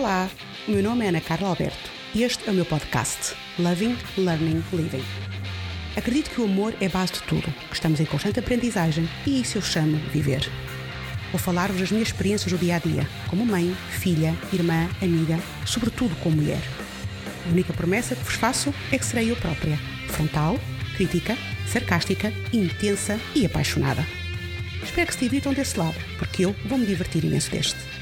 Olá, o meu nome é Ana Carla Alberto e este é o meu podcast Loving, Learning, Living. Acredito que o amor é base de tudo, que estamos em constante aprendizagem e isso eu chamo viver. Vou falar-vos das minhas experiências do dia a dia, como mãe, filha, irmã, amiga, sobretudo como mulher. A única promessa que vos faço é que serei eu própria, frontal, crítica, sarcástica, intensa e apaixonada. Espero que se divirtam desse lado, porque eu vou me divertir imenso deste.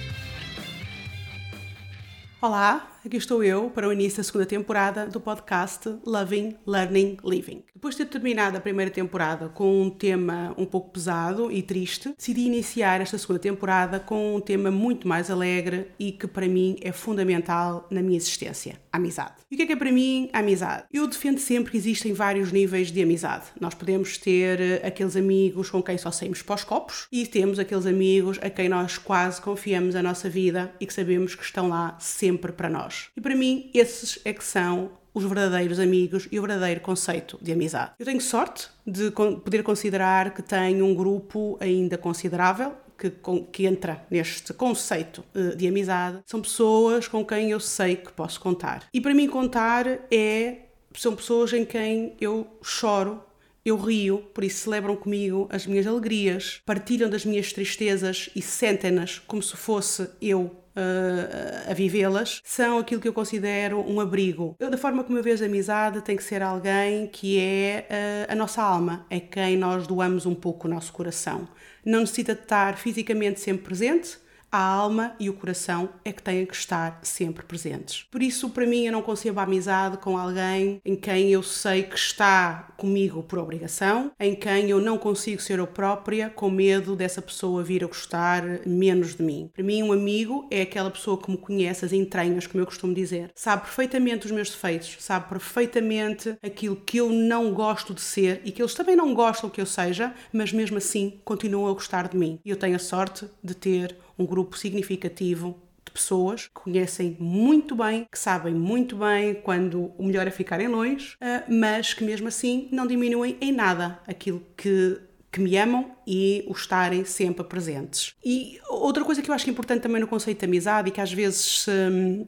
Olá, aqui estou eu para o início da segunda temporada do podcast Loving, Learning, Living. Depois de ter terminado a primeira temporada com um tema um pouco pesado e triste, decidi iniciar esta segunda temporada com um tema muito mais alegre e que para mim é fundamental na minha existência: a amizade. E o que é que é para mim a amizade? Eu defendo sempre que existem vários níveis de amizade. Nós podemos ter eh, aqueles amigos com quem só saímos para os copos e temos aqueles amigos a quem nós quase confiamos a nossa vida e que sabemos que estão lá sempre para nós. E para mim, esses é que são os verdadeiros amigos e o verdadeiro conceito de amizade. Eu tenho sorte de poder considerar que tenho um grupo ainda considerável que, que, entra neste conceito eh, de amizade são pessoas com quem eu sei que posso contar. E para mim, contar é. São pessoas em quem eu choro, eu rio, por isso celebram comigo as minhas alegrias, partilham das minhas tristezas e sentem-nas como se fosse eu uh, a vivê-las, são aquilo que eu considero um abrigo. Eu, da forma como eu vejo a amizade, tem que ser alguém que é uh, a nossa alma, é quem nós doamos um pouco o nosso coração. Não necessita de estar fisicamente sempre presente, a alma e o coração é que têm que estar sempre presentes. Por isso, para mim, eu não concebo a amizade com alguém em quem eu sei que está comigo por obrigação, em quem eu não consigo ser eu própria com medo dessa pessoa vir a gostar menos de mim. Para mim, um amigo é aquela pessoa que me conhece as entranhas, como eu costumo dizer, sabe perfeitamente os meus defeitos, sabe perfeitamente aquilo que eu não gosto de ser e que eles também não gostam que eu seja, mas mesmo assim continuam a gostar de mim. E eu tenho a sorte de ter um grupo significativo de pessoas que conhecem muito bem, que sabem muito bem quando o melhor é ficarem longe, eh, mas que mesmo assim não diminuem em nada aquilo que que me amam e o estarem sempre presentes. E outra coisa que eu acho é importante também no conceito de amizade e que às vezes se,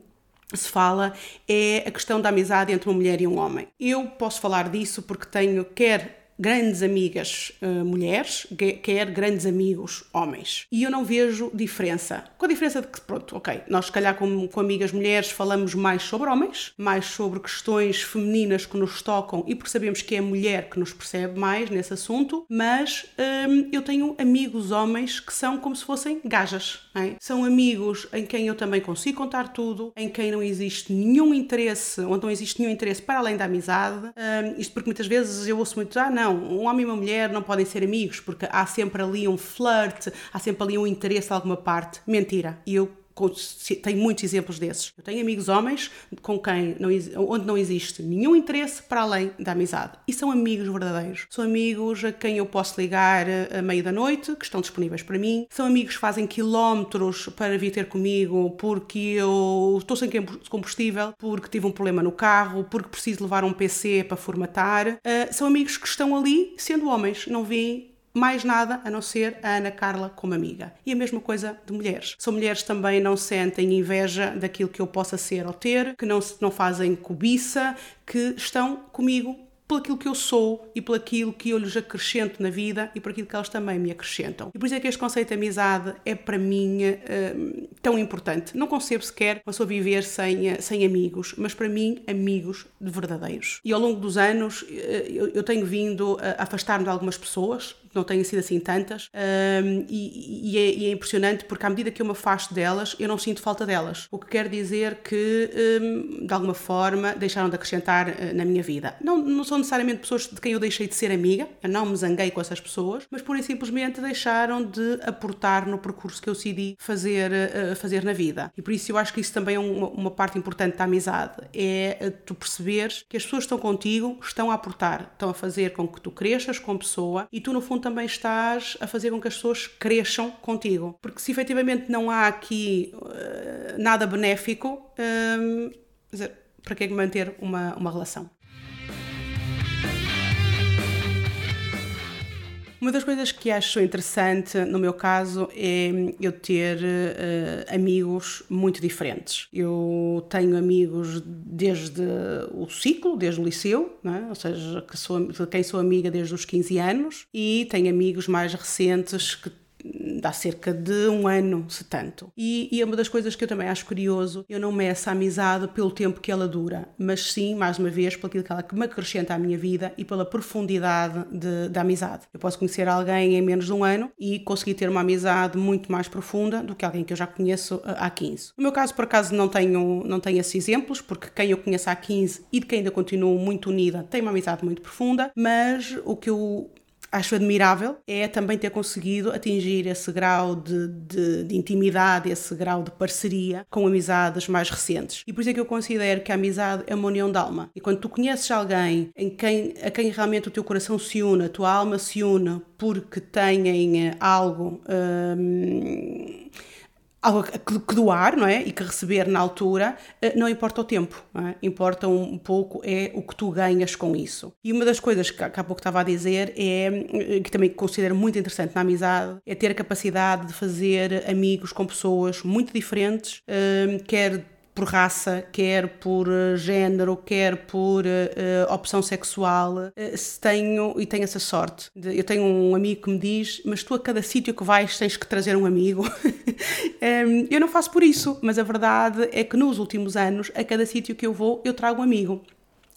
se fala é a questão da amizade entre uma mulher e um homem. Eu posso falar disso porque tenho quer grandes amigas uh, mulheres, quer grandes amigos homens. E eu não vejo diferença. Com a diferença de que, pronto, ok, nós se calhar com, com amigas mulheres falamos mais sobre homens, mais sobre questões femininas que nos tocam e porque sabemos que é a mulher que nos percebe mais nesse assunto, mas um, eu tenho amigos homens que são como se fossem gajas. É? São amigos em quem eu também consigo contar tudo, em quem não existe nenhum interesse, onde não existe nenhum interesse para além da amizade. Um, isto porque muitas vezes eu ouço muito, ah, não não, um homem e uma mulher não podem ser amigos porque há sempre ali um flirt, há sempre ali um interesse de alguma parte. Mentira. E eu tenho muitos exemplos desses. Eu tenho amigos homens com quem não, onde não existe nenhum interesse para além da amizade. E são amigos verdadeiros. São amigos a quem eu posso ligar a meio da noite, que estão disponíveis para mim. São amigos que fazem quilómetros para vir ter comigo porque eu estou sem combustível, porque tive um problema no carro, porque preciso levar um PC para formatar. Uh, são amigos que estão ali sendo homens. Não vêm mais nada a não ser a Ana Carla como amiga. E a mesma coisa de mulheres. São mulheres também não sentem inveja daquilo que eu possa ser ou ter, que não, não fazem cobiça, que estão comigo por aquilo que eu sou e por aquilo que eu lhes acrescento na vida e por aquilo que elas também me acrescentam. E por isso é que este conceito de amizade é para mim uh, tão importante. Não concebo sequer uma pessoa viver sem, sem amigos, mas para mim, amigos de verdadeiros. E ao longo dos anos uh, eu, eu, tenho vindo a afastar-me de algumas pessoas, não têm sido assim tantas, um, e, e, é, e, é, impressionante porque à medida que eu me afasto delas, eu não sinto falta delas. O que quer dizer que, um, de alguma forma, deixaram de acrescentar uh, na minha vida. Não, não são necessariamente pessoas de quem eu deixei de ser amiga, eu não me zanguei com essas pessoas, mas pura e simplesmente deixaram de aportar no percurso que eu decidi fazer, uh, fazer na vida. E por isso eu acho que isso também é uma, uma parte importante da amizade, é tu perceberes que as pessoas que estão contigo estão a aportar, estão a fazer com que tu cresças como pessoa e tu no fundo também estás a fazer com que as pessoas cresçam contigo. Porque se efetivamente não há aqui uh, nada benéfico, um, dizer, para que manter uma, uma relação? Uma das coisas que acho interessante no meu caso é eu ter uh, amigos muito diferentes. Eu tenho amigos desde o ciclo, desde o liceu, é? ou seja, que sou, de quem sou amiga desde os 15 anos, e tenho amigos mais recentes que há cerca de um ano, se tanto. E, e, é uma das coisas que eu também acho curioso, eu não meço a amizade pelo tempo que ela dura, mas sim, mais uma vez, pelo aquilo que ela me acrescenta à minha vida e pela profundidade de, da amizade. Eu posso conhecer alguém em menos de um ano e conseguir ter uma amizade muito mais profunda do que alguém que eu já conheço eh, há 15. No meu caso, por acaso, não tenho, não tenho esses exemplos, porque quem eu conheço há 15 e de quem ainda continuo muito unida tem uma amizade muito profunda, mas o que eu acho admirável é também ter conseguido atingir esse grau de, de, de, intimidade, esse grau de parceria com amizades mais recentes. E por isso é que eu considero que a amizade é uma união de alma. E quando tu conheces alguém em quem, a quem realmente o teu coração se une, a tua alma se une porque têm eh, algo. Hum, que doar, não é? E que receber na altura, eh, não importa o tempo, é? importa um pouco é o que tu ganhas com isso. E uma das coisas que há pouco estava a dizer é, eh, que também considero muito interessante na amizade, é ter a capacidade de fazer amigos com pessoas muito diferentes, eh, quer por raça, quer por género, quer por uh, opção sexual, uh, se tenho e tenho essa sorte. De, eu tenho um amigo que me diz: Mas tu a cada sítio que vais tens que trazer um amigo. um, eu não faço por isso, mas a verdade é que nos últimos anos, a cada sítio que eu vou, eu trago um amigo.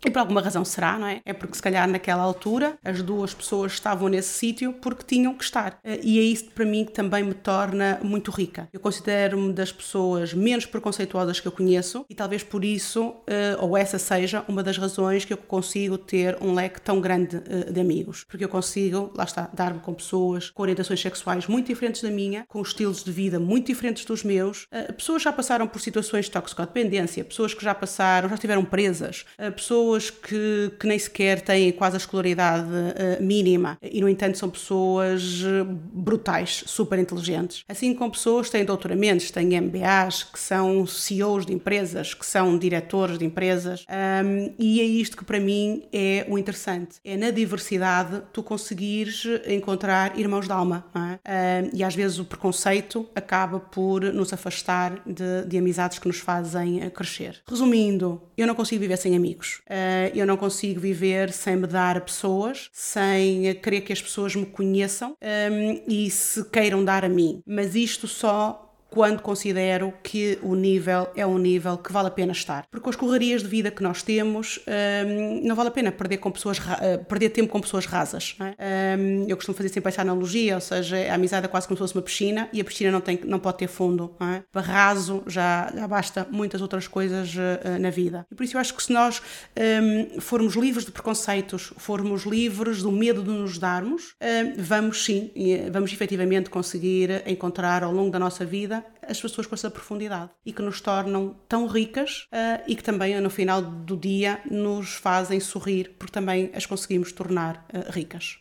E por alguma razão será, não é? É porque se calhar naquela altura as duas pessoas estavam nesse sítio porque tinham que estar. Eh, e é isso para mim que também me torna muito rica. Eu considero-me das pessoas menos preconceituosas que eu conheço e talvez por isso, eh, ou essa seja, uma das razões que eu consigo ter um leque tão grande eh, de amigos. Porque eu consigo, lá está, dar-me com pessoas com orientações sexuais muito diferentes da minha, com estilos de vida muito diferentes dos meus, pessoas que já passaram por situações de toxicodependência, pessoas que já passaram, já estiveram presas, pessoas pessoas que, que nem sequer têm quase a escolaridade uh, mínima e, no entanto, são pessoas eh, brutais, super inteligentes. Assim como pessoas que têm doutoramentos, têm MBAs, que são CEOs de empresas, que são diretores de empresas. Um, e é isto que para mim é o interessante. É na diversidade tu conseguires encontrar irmãos de alma. É? Um, e às vezes o preconceito acaba por nos afastar de, de amizades que nos fazem eh, crescer. Resumindo, eu não consigo viver sem amigos. Uh, eu não consigo viver sem me dar a pessoas, sem querer que as pessoas me conheçam ehm, e se queiram dar a mim. Mas isto só quando considero que o nível é um nível que vale a pena estar. Porque com as correrias de vida que nós temos, um, não vale a pena perder, com pessoas, uh, perder tempo com pessoas rasas. É? Um, eu costumo fazer sempre essa analogia, ou seja, a amizade é quase como se fosse uma piscina e a piscina não, tem, não pode ter fundo. É? Para raso já, já basta muitas outras coisas uh, na vida. E por isso eu acho que se nós um, formos livres de preconceitos, formos livres do medo de nos darmos, vamos sim, vamos efetivamente conseguir encontrar ao longo da nossa vida as pessoas com essa profundidade e que nos tornam tão ricas uh, e que também no final do dia nos fazem sorrir porque também as conseguimos tornar uh, ricas.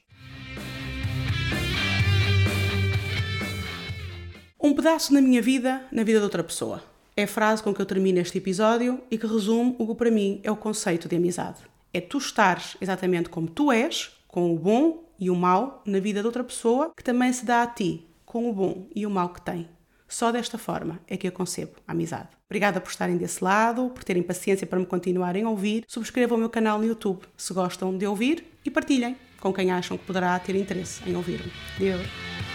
Um pedaço na minha vida, na vida de outra pessoa. É a frase com que eu termino este episódio e que resume o que para mim é o conceito de amizade. É tu estares exatamente como tu és, com o bom e o mau na vida de outra pessoa que também se dá a ti, com o bom e o mau que tem. Só desta forma é que eu concebo a amizade. Obrigada por estarem desse lado, por terem paciência para me continuarem a ouvir. Subscrevam o meu canal no YouTube se gostam de ouvir e partilhem com quem acham que poderá ter interesse em ouvir-me. Deus.